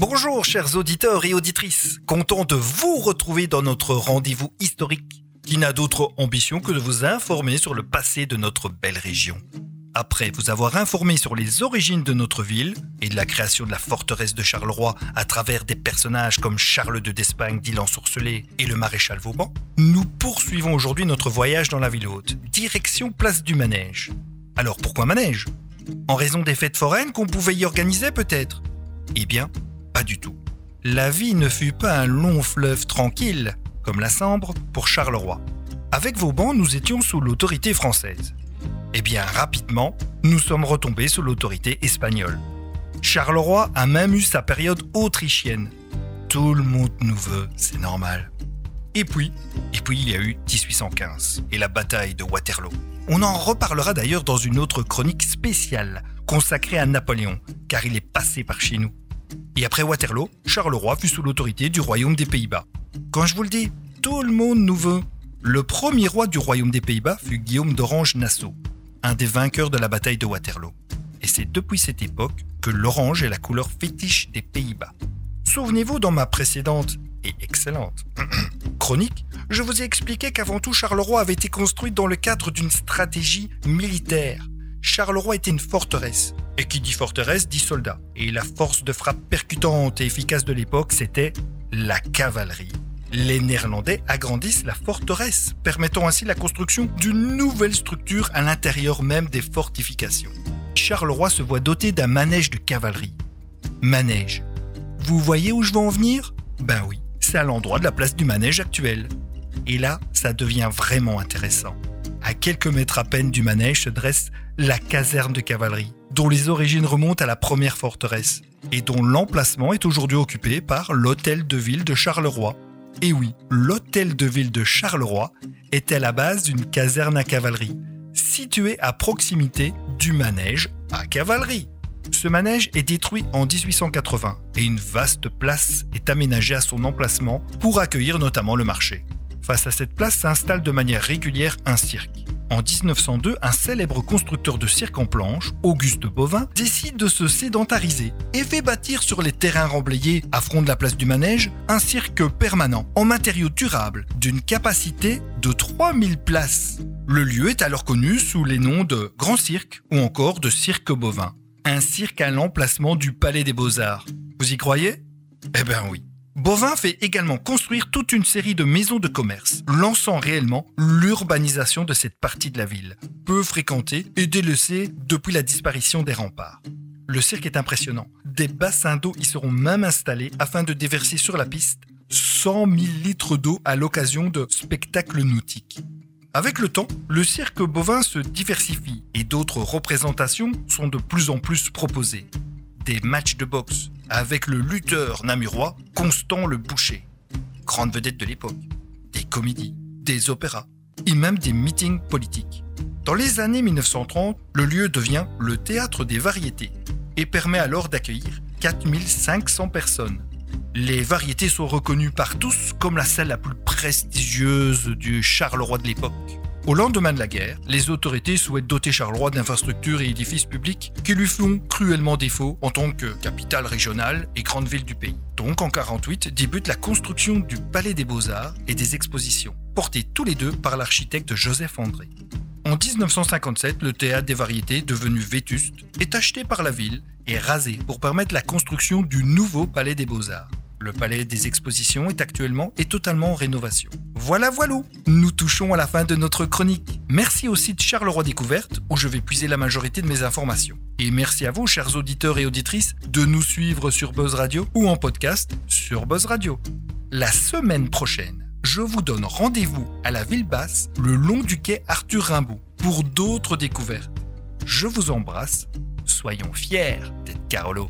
Bonjour chers auditeurs et auditrices, content de vous retrouver dans notre rendez-vous historique qui n'a d'autre ambition que de vous informer sur le passé de notre belle région? Après vous avoir informé sur les origines de notre ville et de la création de la forteresse de Charleroi à travers des personnages comme Charles de d'Espagne d'Ilan Sourcelé et le maréchal Vauban, nous poursuivons aujourd'hui notre voyage dans la ville haute, direction place du Manège. Alors pourquoi Manège? En raison des fêtes foraines qu'on pouvait y organiser peut-être? Eh bien, du tout. La vie ne fut pas un long fleuve tranquille, comme la Sambre, pour Charleroi. Avec Vauban, nous étions sous l'autorité française. Eh bien, rapidement, nous sommes retombés sous l'autorité espagnole. Charleroi a même eu sa période autrichienne. Tout le monde nous veut, c'est normal. Et puis, et puis il y a eu 1815 et la bataille de Waterloo. On en reparlera d'ailleurs dans une autre chronique spéciale consacrée à Napoléon, car il est passé par chez nous. Et après Waterloo, Charleroi fut sous l'autorité du royaume des Pays-Bas. Quand je vous le dis, tout le monde nous veut. Le premier roi du royaume des Pays-Bas fut Guillaume d'Orange-Nassau, un des vainqueurs de la bataille de Waterloo. Et c'est depuis cette époque que l'orange est la couleur fétiche des Pays-Bas. Souvenez-vous, dans ma précédente et excellente chronique, je vous ai expliqué qu'avant tout Charleroi avait été construite dans le cadre d'une stratégie militaire. Charleroi était une forteresse. Et qui dit forteresse dit soldat. Et la force de frappe percutante et efficace de l'époque, c'était la cavalerie. Les Néerlandais agrandissent la forteresse, permettant ainsi la construction d'une nouvelle structure à l'intérieur même des fortifications. Charleroi se voit doté d'un manège de cavalerie. Manège. Vous voyez où je veux en venir? Ben oui, c'est à l'endroit de la place du manège actuel. Et là, ça devient vraiment intéressant. À quelques mètres à peine du manège se dresse la caserne de cavalerie, dont les origines remontent à la première forteresse, et dont l'emplacement est aujourd'hui occupé par l'hôtel de ville de Charleroi. Et oui, l'hôtel de ville de Charleroi était la base d'une caserne à cavalerie, située à proximité du manège à cavalerie. Ce manège est détruit en 1880 et une vaste place est aménagée à son emplacement pour accueillir notamment le marché. Face à cette place s'installe de manière régulière un cirque. En 1902, un célèbre constructeur de cirque en planche, Auguste Bovin, décide de se sédentariser et fait bâtir sur les terrains remblayés à front de la place du manège un cirque permanent en matériaux durables d'une capacité de 3000 places. Le lieu est alors connu sous les noms de Grand Cirque ou encore de Cirque Bovin. Un cirque à l'emplacement du Palais des Beaux-Arts. Vous y croyez? Eh ben oui. Bovin fait également construire toute une série de maisons de commerce, lançant réellement l'urbanisation de cette partie de la ville, peu fréquentée et délaissée depuis la disparition des remparts. Le cirque est impressionnant. Des bassins d'eau y seront même installés afin de déverser sur la piste 100 000 litres d'eau à l'occasion de spectacles nautiques. Avec le temps, le cirque bovin se diversifie et d'autres représentations sont de plus en plus proposées. Des matchs de boxe, avec le lutteur namurois Constant le Boucher, grande vedette de l'époque, des comédies, des opéras et même des meetings politiques. Dans les années 1930, le lieu devient le théâtre des variétés et permet alors d'accueillir 4500 personnes. Les variétés sont reconnues par tous comme la salle la plus prestigieuse du Charleroi de l'époque. Au lendemain de la guerre, les autorités souhaitent doter Charleroi d'infrastructures et édifices publics qui lui font cruellement défaut en tant que capitale régionale et grande ville du pays. Donc en 48 débute la construction du Palais des Beaux-Arts et des expositions, portés tous les deux par l'architecte Joseph André. En 1957, le théâtre des variétés, devenu vétuste, est acheté par la ville et rasé pour permettre la construction du nouveau Palais des Beaux-Arts. Le palais des expositions est actuellement et totalement en rénovation. Voilà voilà, touchons à la fin de notre chronique. Merci au site Charleroi Découverte où je vais puiser la majorité de mes informations. Et merci à vous, chers auditeurs et auditrices, de nous suivre sur Buzz Radio ou en podcast sur Buzz Radio. La semaine prochaine, je vous donne rendez-vous à la ville basse, le long du quai Arthur Rimbaud, pour d'autres découvertes. Je vous embrasse, soyons fiers d'être Carolo.